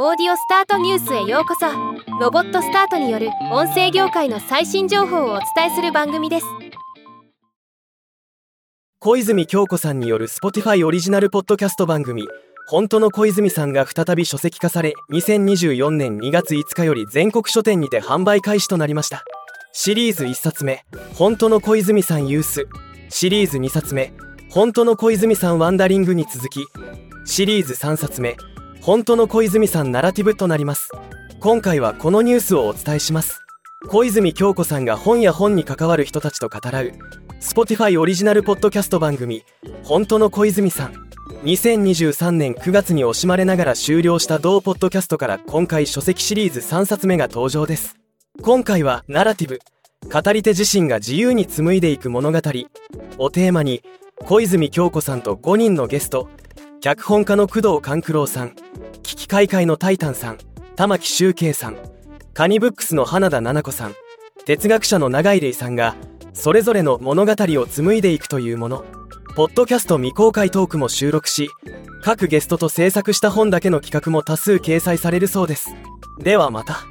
オーディオスタートニュースへようこそ。ロボットスタートによる音声業界の最新情報をお伝えする番組です。小泉京子さんによる Spotify オリジナルポッドキャスト番組。本当の小泉さんが再び書籍化され2024年2月5日より全国書店にて販売開始となりました。シリーズ1冊目本当の小泉さんユース。シリーズ2冊目本当の小泉さんワンダリングに続き。シリーズ3冊目本当の小泉さんナラティブとなります。今回はこのニュースをお伝えします。小泉京子さんが本や本に関わる人たちと語らう Spotify オリジナルポッドキャスト番組本当の小泉さん2023年9月に惜しまれながら終了した同ポッドキャストから今回書籍シリーズ3冊目が登場です。今回はナラティブ語り手自身が自由に紡いでいく物語。をテーマに小泉京子さんと5人のゲスト脚本家の工藤官九郎さん危機開会のタイタンさん玉木周慶さんカニブックスの花田奈々子さん哲学者の永井玲さんがそれぞれの物語を紡いでいくというもの。ポッドキャスト未公開トークも収録し各ゲストと制作した本だけの企画も多数掲載されるそうです。ではまた。